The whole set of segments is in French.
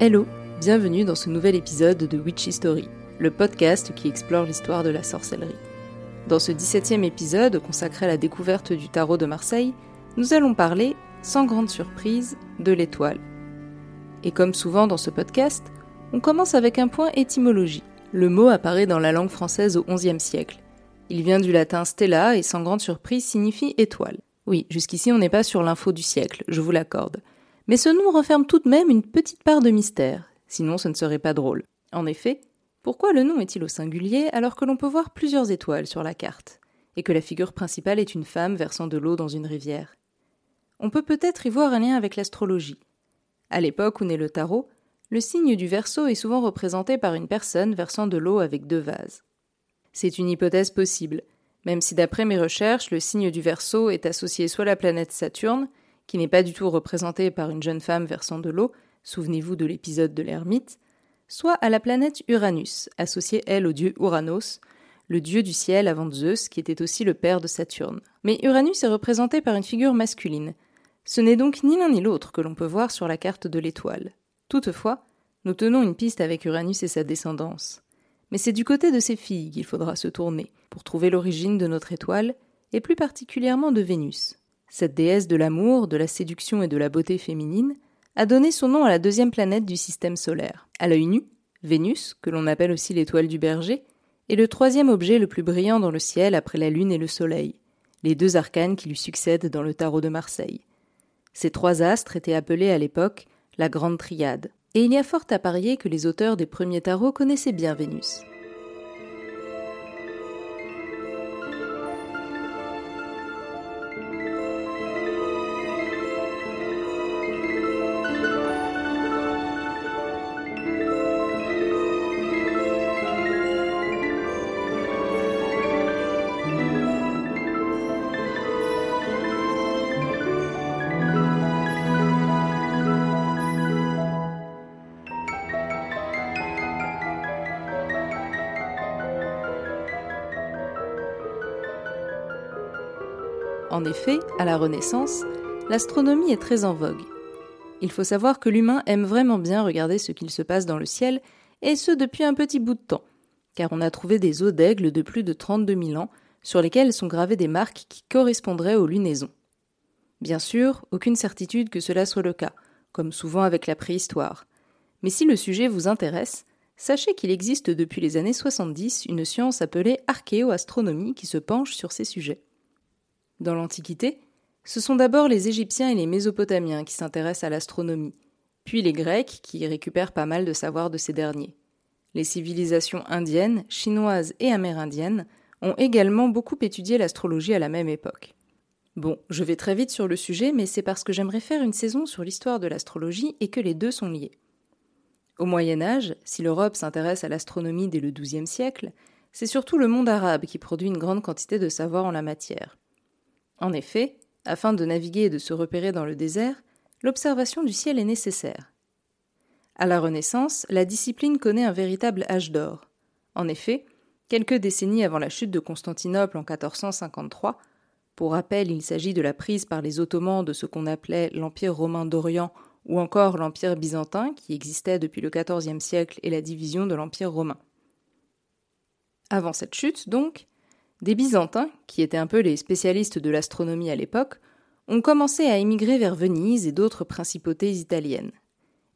Hello, bienvenue dans ce nouvel épisode de Witchy Story, le podcast qui explore l'histoire de la sorcellerie. Dans ce 17e épisode consacré à la découverte du tarot de Marseille, nous allons parler, sans grande surprise, de l'étoile. Et comme souvent dans ce podcast, on commence avec un point étymologie. Le mot apparaît dans la langue française au XIe siècle. Il vient du latin stella et sans grande surprise signifie étoile. Oui, jusqu'ici on n'est pas sur l'info du siècle, je vous l'accorde. Mais ce nom renferme tout de même une petite part de mystère, sinon ce ne serait pas drôle. En effet, pourquoi le nom est-il au singulier alors que l'on peut voir plusieurs étoiles sur la carte, et que la figure principale est une femme versant de l'eau dans une rivière? On peut peut-être y voir un lien avec l'astrologie. À l'époque où naît le tarot, le signe du Verseau est souvent représenté par une personne versant de l'eau avec deux vases. C'est une hypothèse possible, même si d'après mes recherches, le signe du Verseau est associé soit à la planète Saturne, qui n'est pas du tout représentée par une jeune femme versant de l'eau, souvenez-vous de l'épisode de l'ermite, soit à la planète Uranus, associée elle au dieu Uranos, le dieu du ciel avant Zeus, qui était aussi le père de Saturne. Mais Uranus est représenté par une figure masculine. Ce n'est donc ni l'un ni l'autre que l'on peut voir sur la carte de l'étoile. Toutefois, nous tenons une piste avec Uranus et sa descendance. Mais c'est du côté de ses filles qu'il faudra se tourner pour trouver l'origine de notre étoile, et plus particulièrement de Vénus. Cette déesse de l'amour, de la séduction et de la beauté féminine a donné son nom à la deuxième planète du système solaire. À l'œil nu, Vénus, que l'on appelle aussi l'étoile du berger, est le troisième objet le plus brillant dans le ciel après la Lune et le Soleil, les deux arcanes qui lui succèdent dans le tarot de Marseille. Ces trois astres étaient appelés à l'époque la Grande Triade, et il y a fort à parier que les auteurs des premiers tarots connaissaient bien Vénus. En effet, à la Renaissance, l'astronomie est très en vogue. Il faut savoir que l'humain aime vraiment bien regarder ce qu'il se passe dans le ciel, et ce depuis un petit bout de temps, car on a trouvé des os d'aigle de plus de 32 000 ans, sur lesquels sont gravées des marques qui correspondraient aux lunaisons. Bien sûr, aucune certitude que cela soit le cas, comme souvent avec la préhistoire. Mais si le sujet vous intéresse, sachez qu'il existe depuis les années 70 une science appelée archéoastronomie qui se penche sur ces sujets. Dans l'Antiquité, ce sont d'abord les Égyptiens et les Mésopotamiens qui s'intéressent à l'astronomie, puis les Grecs qui récupèrent pas mal de savoir de ces derniers. Les civilisations indiennes, chinoises et amérindiennes ont également beaucoup étudié l'astrologie à la même époque. Bon, je vais très vite sur le sujet, mais c'est parce que j'aimerais faire une saison sur l'histoire de l'astrologie et que les deux sont liés. Au Moyen Âge, si l'Europe s'intéresse à l'astronomie dès le XIIe siècle, c'est surtout le monde arabe qui produit une grande quantité de savoir en la matière. En effet, afin de naviguer et de se repérer dans le désert, l'observation du ciel est nécessaire. À la Renaissance, la discipline connaît un véritable âge d'or. En effet, quelques décennies avant la chute de Constantinople en 1453, pour rappel, il s'agit de la prise par les Ottomans de ce qu'on appelait l'Empire romain d'Orient ou encore l'Empire byzantin qui existait depuis le XIVe siècle et la division de l'Empire romain. Avant cette chute, donc, des Byzantins, qui étaient un peu les spécialistes de l'astronomie à l'époque, ont commencé à émigrer vers Venise et d'autres principautés italiennes.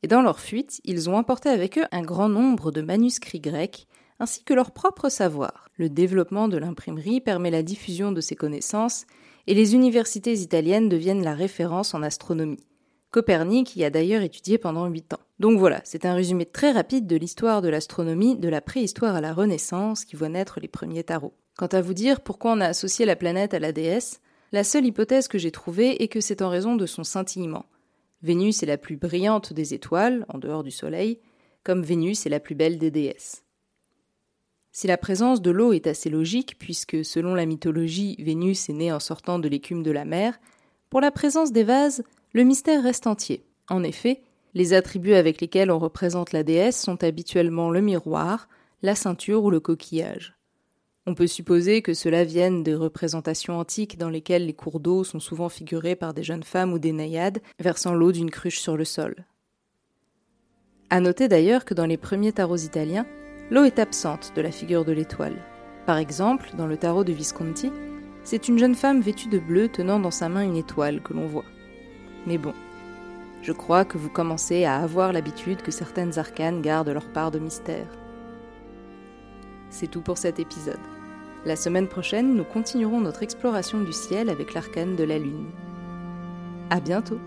Et dans leur fuite, ils ont emporté avec eux un grand nombre de manuscrits grecs, ainsi que leur propre savoir. Le développement de l'imprimerie permet la diffusion de ces connaissances, et les universités italiennes deviennent la référence en astronomie. Copernic y a d'ailleurs étudié pendant huit ans. Donc voilà, c'est un résumé très rapide de l'histoire de l'astronomie de la préhistoire à la Renaissance qui voit naître les premiers tarots. Quant à vous dire pourquoi on a associé la planète à la déesse, la seule hypothèse que j'ai trouvée est que c'est en raison de son scintillement. Vénus est la plus brillante des étoiles, en dehors du Soleil, comme Vénus est la plus belle des déesses. Si la présence de l'eau est assez logique, puisque selon la mythologie, Vénus est née en sortant de l'écume de la mer, pour la présence des vases, le mystère reste entier. En effet, les attributs avec lesquels on représente la déesse sont habituellement le miroir, la ceinture ou le coquillage. On peut supposer que cela vienne des représentations antiques dans lesquelles les cours d'eau sont souvent figurés par des jeunes femmes ou des naïades versant l'eau d'une cruche sur le sol. À noter d'ailleurs que dans les premiers tarots italiens, l'eau est absente de la figure de l'étoile. Par exemple, dans le tarot de Visconti, c'est une jeune femme vêtue de bleu tenant dans sa main une étoile que l'on voit. Mais bon, je crois que vous commencez à avoir l'habitude que certaines arcanes gardent leur part de mystère. C'est tout pour cet épisode. La semaine prochaine, nous continuerons notre exploration du ciel avec l'arcane de la Lune. À bientôt!